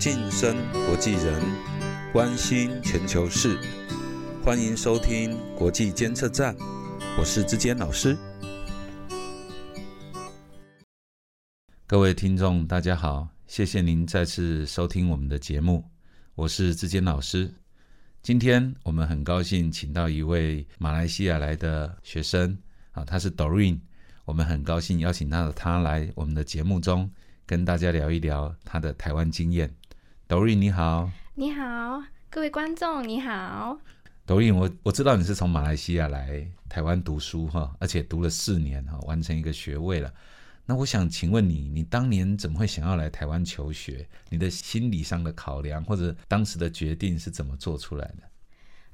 晋升国际人，关心全球事，欢迎收听国际监测站，我是志坚老师。各位听众，大家好，谢谢您再次收听我们的节目，我是志坚老师。今天我们很高兴请到一位马来西亚来的学生啊，他是 Doreen，我们很高兴邀请到他来我们的节目中，跟大家聊一聊他的台湾经验。Doreen 你好，你好，各位观众你好。Doreen，我我知道你是从马来西亚来台湾读书哈，而且读了四年哈，完成一个学位了。那我想请问你，你当年怎么会想要来台湾求学？你的心理上的考量或者当时的决定是怎么做出来的？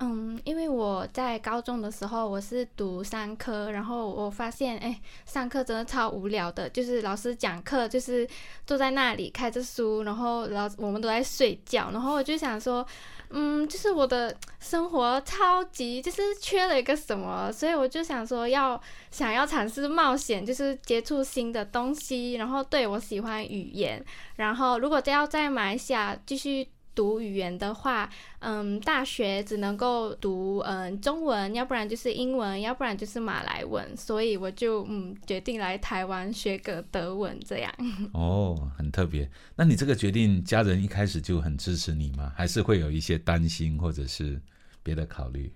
嗯，因为我在高中的时候我是读商科，然后我发现哎，上课真的超无聊的，就是老师讲课就是坐在那里开着书，然后老我们都在睡觉，然后我就想说。嗯，就是我的生活超级就是缺了一个什么，所以我就想说要想要尝试冒险，就是接触新的东西。然后对我喜欢语言，然后如果要在马来西亚继续。读语言的话，嗯，大学只能够读嗯中文，要不然就是英文，要不然就是马来文，所以我就嗯决定来台湾学个德文这样。哦，很特别。那你这个决定，家人一开始就很支持你吗？还是会有一些担心或者是别的考虑？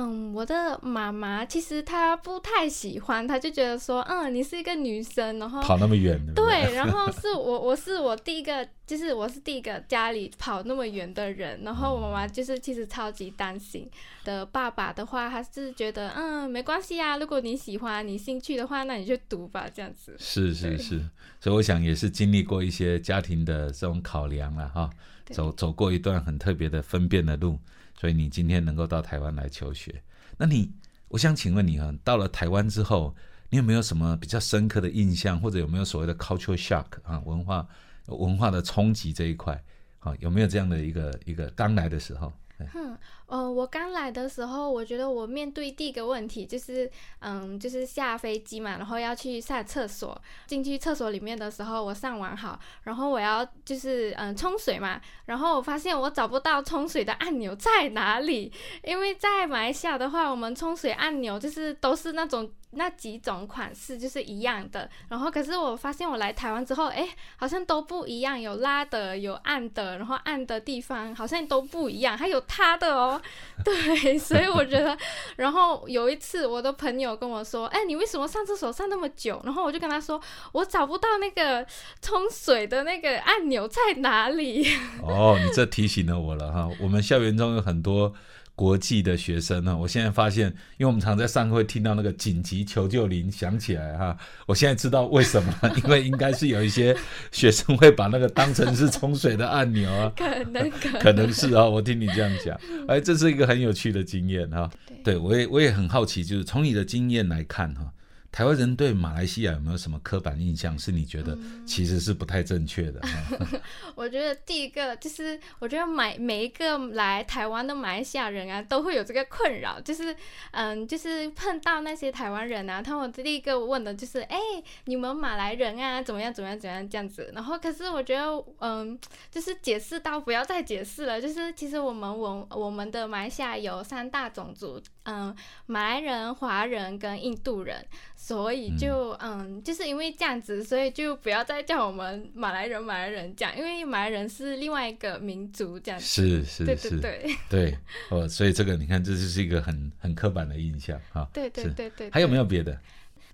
嗯，我的妈妈其实她不太喜欢，她就觉得说，嗯，你是一个女生，然后跑那么远，对，然后是 我，我是我第一个，就是我是第一个家里跑那么远的人，然后我妈妈就是其实超级担心的。爸爸的话，他是觉得，嗯，没关系啊，如果你喜欢，你兴趣的话，那你就读吧，这样子。是是是，所以我想也是经历过一些家庭的这种考量了哈，走走过一段很特别的分辨的路。所以你今天能够到台湾来求学，那你，我想请问你啊，到了台湾之后，你有没有什么比较深刻的印象，或者有没有所谓的 culture shock 啊，文化文化的冲击这一块，啊，有没有这样的一个一个刚来的时候？嗯，呃，我刚来的时候，我觉得我面对第一个问题就是，嗯，就是下飞机嘛，然后要去上厕所。进去厕所里面的时候，我上完好，然后我要就是嗯冲水嘛，然后我发现我找不到冲水的按钮在哪里，因为在马来西亚的话，我们冲水按钮就是都是那种。那几种款式就是一样的，然后可是我发现我来台湾之后，哎，好像都不一样，有拉的，有按的，然后按的地方好像都不一样，还有它的哦，对，所以我觉得，然后有一次我的朋友跟我说，哎，你为什么上厕所上那么久？然后我就跟他说，我找不到那个冲水的那个按钮在哪里。哦，你这提醒了我了哈，我们校园中有很多。国际的学生呢？我现在发现，因为我们常在上课会听到那个紧急求救铃响起来哈，我现在知道为什么，因为应该是有一些学生会把那个当成是冲水的按钮啊，可能可能是啊，我听你这样讲，哎，这是一个很有趣的经验哈。对，我也我也很好奇，就是从你的经验来看哈。台湾人对马来西亚有没有什么刻板印象？是你觉得其实是不太正确的？我觉得第一个就是，我觉得每每一个来台湾的马来西亚人啊，都会有这个困扰，就是嗯，就是碰到那些台湾人啊，他们第一个问的就是，哎，你们马来人啊，怎么样怎么样怎么样这样子。然后可是我觉得，嗯，就是解释到不要再解释了，就是其实我们我我们的马来西亚有三大种族，嗯，马来人、华人跟印度人。所以就嗯，就是因为这样子，所以就不要再叫我们马来人、马来人讲，因为马来人是另外一个民族，这样子。是是是，对对对 对哦，所以这个你看，这就是一个很很刻板的印象哈。对对对对，还有没有别的？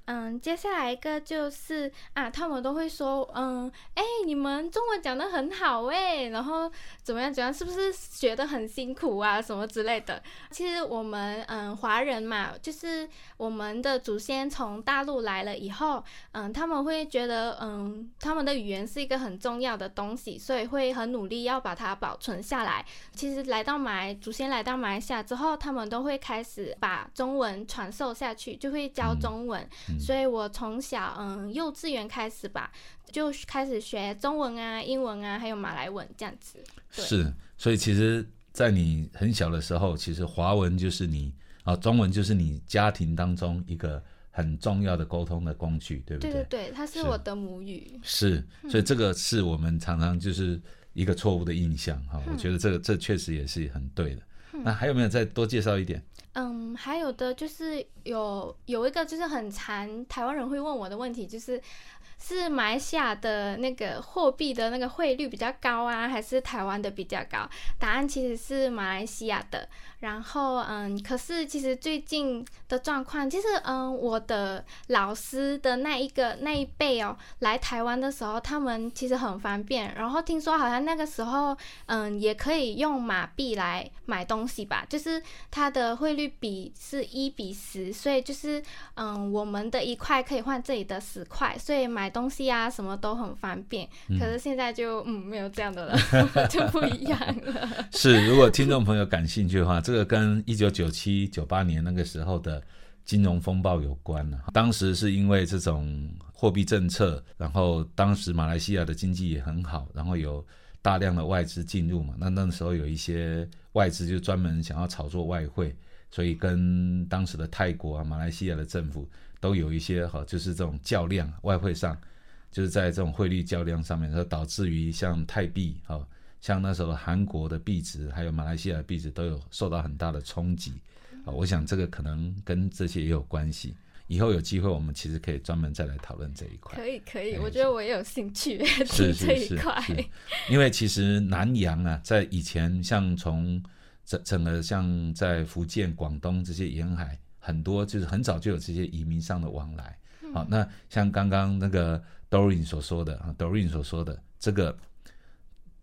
嗯，接下来一个就是啊，他们都会说，嗯，哎，你们中文讲的很好哎，然后怎么样怎么样，是不是学的很辛苦啊，什么之类的？其实我们嗯，华人嘛，就是我们的祖先从大陆来了以后，嗯，他们会觉得，嗯，他们的语言是一个很重要的东西，所以会很努力要把它保存下来。其实来到马来，祖先来到马来西亚之后，他们都会开始把中文传授下去，就会教中文。所以我从小嗯幼稚园开始吧，就开始学中文啊、英文啊，还有马来文这样子。是，所以其实，在你很小的时候，其实华文就是你啊，中文就是你家庭当中一个很重要的沟通的工具，对不对？对对对，它是我的母语。是，所以这个是我们常常就是一个错误的印象哈。我觉得这个这确实也是很对的。那还有没有再多介绍一点？嗯，还有的就是有有一个就是很常台湾人会问我的问题，就是是马来西亚的那个货币的那个汇率比较高啊，还是台湾的比较高？答案其实是马来西亚的。然后，嗯，可是其实最近的状况，其实，嗯，我的老师的那一个那一辈哦，来台湾的时候，他们其实很方便。然后听说好像那个时候，嗯，也可以用马币来买东西吧，就是它的汇率比是一比十，所以就是，嗯，我们的一块可以换这里的十块，所以买东西啊什么都很方便。可是现在就，嗯，没有这样的了，就不一样了。是，如果听众朋友感兴趣的话，这这个跟一九九七九八年那个时候的金融风暴有关了。当时是因为这种货币政策，然后当时马来西亚的经济也很好，然后有大量的外资进入嘛。那那时候有一些外资就专门想要炒作外汇，所以跟当时的泰国啊、马来西亚的政府都有一些哈，就是这种较量，外汇上就是在这种汇率较量上面，说导致于像泰币哈。像那时候韩国的币值，还有马来西亚的币值都有受到很大的冲击啊！我想这个可能跟这些也有关系。以后有机会，我们其实可以专门再来讨论这一块。可以，可以，我觉得我也有兴趣 是这一块。因为其实南洋啊，在以前像从整整个像在福建、广东这些沿海，很多就是很早就有这些移民上的往来。好，那像刚刚那个 Doreen 所说的啊，Doreen 所说的这个。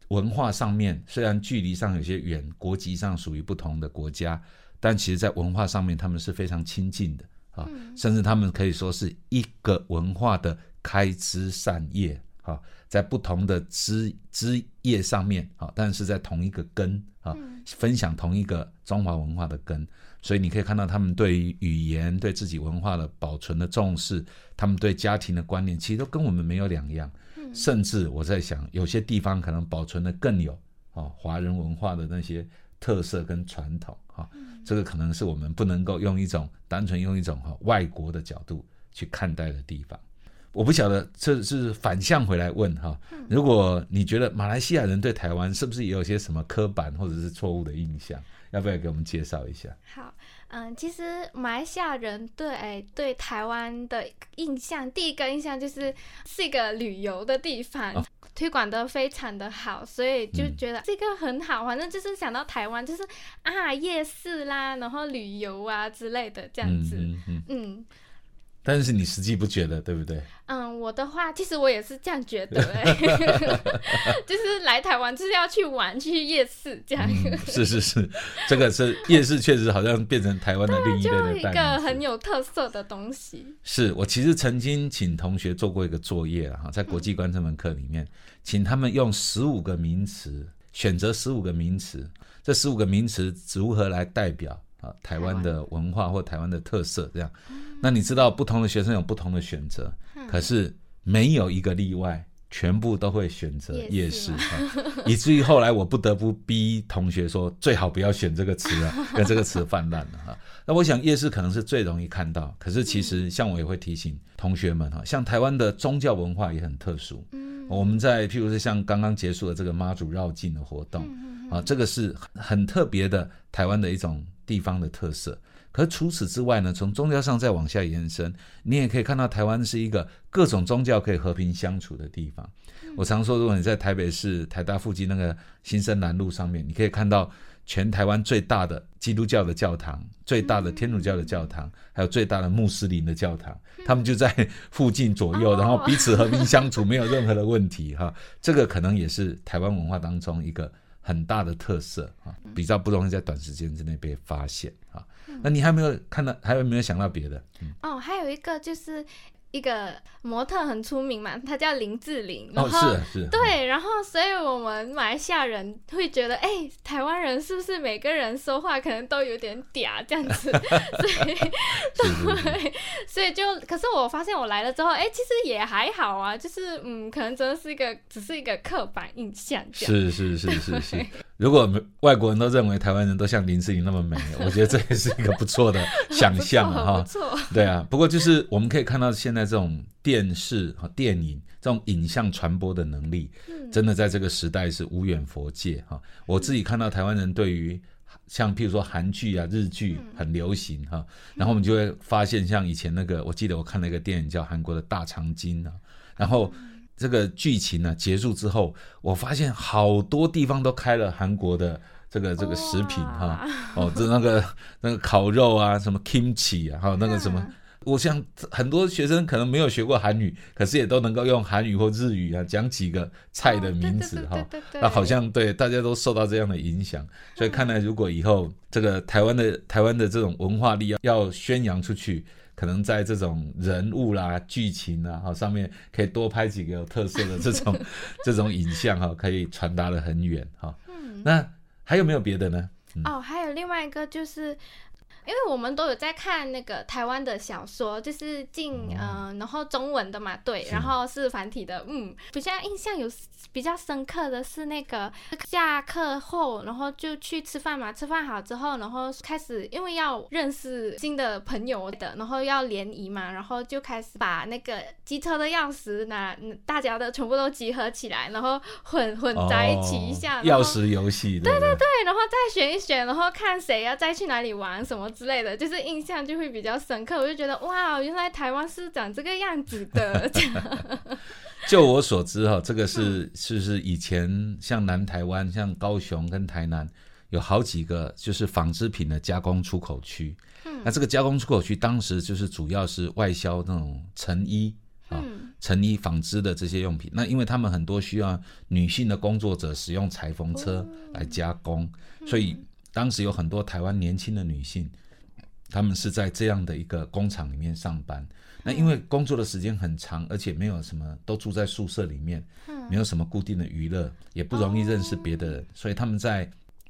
文化上面虽然距离上有些远，国籍上属于不同的国家，但其实在文化上面他们是非常亲近的啊，甚至他们可以说是一个文化的开枝散叶啊，在不同的枝枝叶上面啊，但是在同一个根啊，分享同一个中华文化的根，所以你可以看到他们对于语言、对自己文化的保存的重视，他们对家庭的观念，其实都跟我们没有两样。甚至我在想，有些地方可能保存的更有啊华人文化的那些特色跟传统啊，这个可能是我们不能够用一种单纯用一种哈外国的角度去看待的地方。我不晓得这是反向回来问哈，如果你觉得马来西亚人对台湾是不是也有些什么刻板或者是错误的印象，要不要给我们介绍一下？好。嗯，其实马来西亚人对对台湾的印象，第一个印象就是是一个旅游的地方，推广的非常的好，所以就觉得这个很好。反正就是想到台湾，就是啊夜市啦，然后旅游啊之类的这样子，嗯。但是你实际不觉得，对不对？嗯，我的话，其实我也是这样觉得，哎，就是来台湾就是要去玩，去夜市这样。是是是，这个是夜市，确实好像变成台湾的另一个一个很有特色的东西。是我其实曾经请同学做过一个作业哈，在国际观这门课里面，请他们用十五个名词，选择十五个名词，这十五个名词如何来代表啊台湾的文化或台湾的特色这样。那你知道不同的学生有不同的选择，可是没有一个例外，全部都会选择夜市，以至于后来我不得不逼同学说，最好不要选这个词了，跟这个词泛滥了哈。那我想夜市可能是最容易看到，可是其实像我也会提醒同学们哈，像台湾的宗教文化也很特殊，我们在譬如是像刚刚结束的这个妈祖绕境的活动啊，这个是很特别的台湾的一种地方的特色。可除此之外呢，从宗教上再往下延伸，你也可以看到台湾是一个各种宗教可以和平相处的地方。我常说，如果你在台北市台大附近那个新生南路上面，你可以看到全台湾最大的基督教的教堂、最大的天主教的教堂，还有最大的穆斯林的教堂，他们就在附近左右，然后彼此和平相处，没有任何的问题哈。这个可能也是台湾文化当中一个很大的特色啊，比较不容易在短时间之内被发现啊。那你还没有看到，还有没有想到别的？哦，还有一个就是。一个模特很出名嘛，他叫林志玲。哦，是是。对，然后所以我们马来西亚人会觉得，哎，台湾人是不是每个人说话可能都有点嗲这样子？所以，对，所以就，可是我发现我来了之后，哎，其实也还好啊，就是嗯，可能真的是一个，只是一个刻板印象。是是是是是。如果外国人都认为台湾人都像林志玲那么美，我觉得这也是一个不错的想象啊！哈，不错，对啊。不过就是我们可以看到，现在这种电视和电影这种影像传播的能力，真的在这个时代是无远佛界哈。我自己看到台湾人对于像譬如说韩剧啊、日剧很流行哈，然后我们就会发现，像以前那个，我记得我看了一个电影叫韩国的大长今啊，然后。这个剧情呢结束之后，我发现好多地方都开了韩国的这个这个食品哈。哦，这那个 那个烤肉啊，什么 kimchi 啊，还有那个什么，我想很多学生可能没有学过韩语，可是也都能够用韩语或日语啊讲几个菜的名字哈，那好像对大家都受到这样的影响，所以看来如果以后这个台湾的台湾的这种文化力要要宣扬出去。可能在这种人物啦、剧情啊，哈上面可以多拍几个有特色的这种 这种影像哈，可以传达的很远哈。嗯，那还有没有别的呢？哦，还有另外一个就是。因为我们都有在看那个台湾的小说，就是进嗯，然后中文的嘛，对，然后是繁体的，嗯，比较印象有比较深刻的是那个下课后，然后就去吃饭嘛，吃饭好之后，然后开始因为要认识新的朋友的，然后要联谊嘛，然后就开始把那个机车的钥匙拿，大家的全部都集合起来，然后混混在一起一下，钥匙游戏，对对对，然后再选一选，然后看谁要再去哪里玩什么。之类的，就是印象就会比较深刻。我就觉得哇，原来台湾是长这个样子的。就我所知哈，这个是是是以前像南台湾、像高雄跟台南有好几个就是纺织品的加工出口区。嗯，那这个加工出口区当时就是主要是外销那种成衣啊、成衣纺织的这些用品。那因为他们很多需要女性的工作者使用裁缝车来加工，所以当时有很多台湾年轻的女性。他们是在这样的一个工厂里面上班，那因为工作的时间很长，而且没有什么都住在宿舍里面，没有什么固定的娱乐，也不容易认识别的人，所以他们在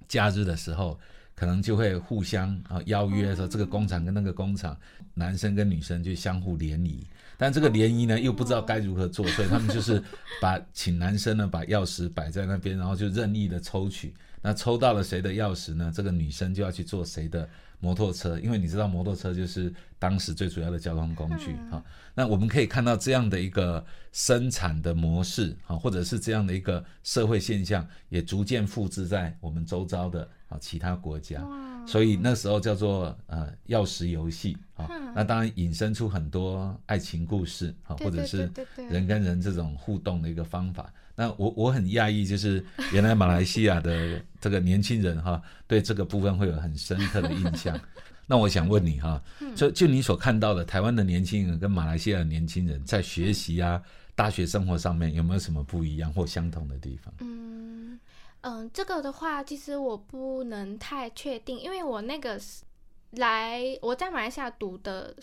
假日的时候，可能就会互相啊邀约说这个工厂跟那个工厂，男生跟女生就相互联谊，但这个联谊呢又不知道该如何做，所以他们就是把请男生呢把钥匙摆在那边，然后就任意的抽取，那抽到了谁的钥匙呢？这个女生就要去做谁的。摩托车，因为你知道摩托车就是当时最主要的交通工具哈。那我们可以看到这样的一个生产的模式哈，或者是这样的一个社会现象，也逐渐复制在我们周遭的啊其他国家。所以那时候叫做呃钥匙游戏啊。那当然引申出很多爱情故事啊，或者是人跟人这种互动的一个方法。那我我很讶异，就是 原来马来西亚的这个年轻人哈，对这个部分会有很深刻的印象。那我想问你哈，就就你所看到的台湾的年轻人跟马来西亚的年轻人在学习啊、大学生活上面有没有什么不一样或相同的地方？嗯嗯，这个的话，其实我不能太确定，因为我那个来我在马来西亚读的。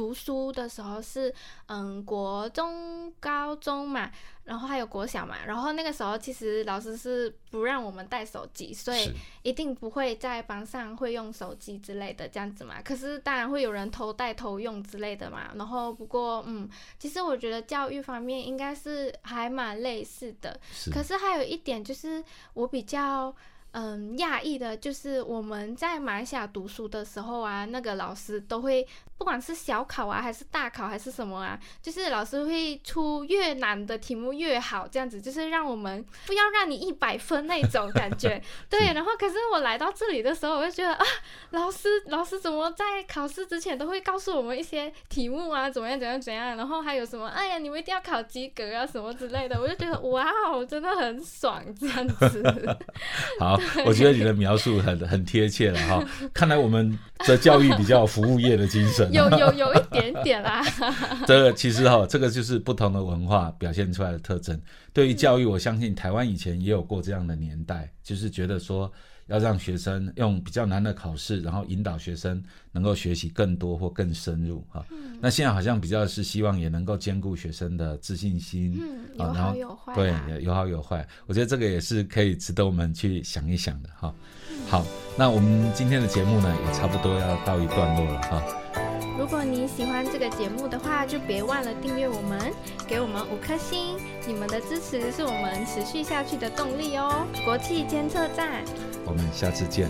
读书的时候是嗯国中、高中嘛，然后还有国小嘛，然后那个时候其实老师是不让我们带手机，所以一定不会在班上会用手机之类的这样子嘛。可是当然会有人偷带偷用之类的嘛。然后不过嗯，其实我觉得教育方面应该是还蛮类似的。可是还有一点就是我比较。嗯，讶异的就是我们在马来西亚读书的时候啊，那个老师都会，不管是小考啊，还是大考，还是什么啊，就是老师会出越难的题目越好，这样子就是让我们不要让你一百分那种感觉。对，然后可是我来到这里的时候，我就觉得啊，老师老师怎么在考试之前都会告诉我们一些题目啊，怎么样怎样怎样，然后还有什么，哎呀，你们一定要考及格啊什么之类的，我就觉得哇哦，真的很爽这样子。好。我觉得你的描述很很贴切了哈，看来我们的教育比较服务业的精神，有有有一点点啦。这个其实哈，这个就是不同的文化表现出来的特征。对于教育，我相信台湾以前也有过这样的年代，就是觉得说。要让学生用比较难的考试，然后引导学生能够学习更多或更深入哈。那现在好像比较是希望也能够兼顾学生的自信心，嗯，有好有坏，对，有好有坏。我觉得这个也是可以值得我们去想一想的哈。好，那我们今天的节目呢，也差不多要到一段落了哈。如果你喜欢这个节目的话，就别忘了订阅我们，给我们五颗星。你们的支持是我们持续下去的动力哦。国际监测站，我们下次见。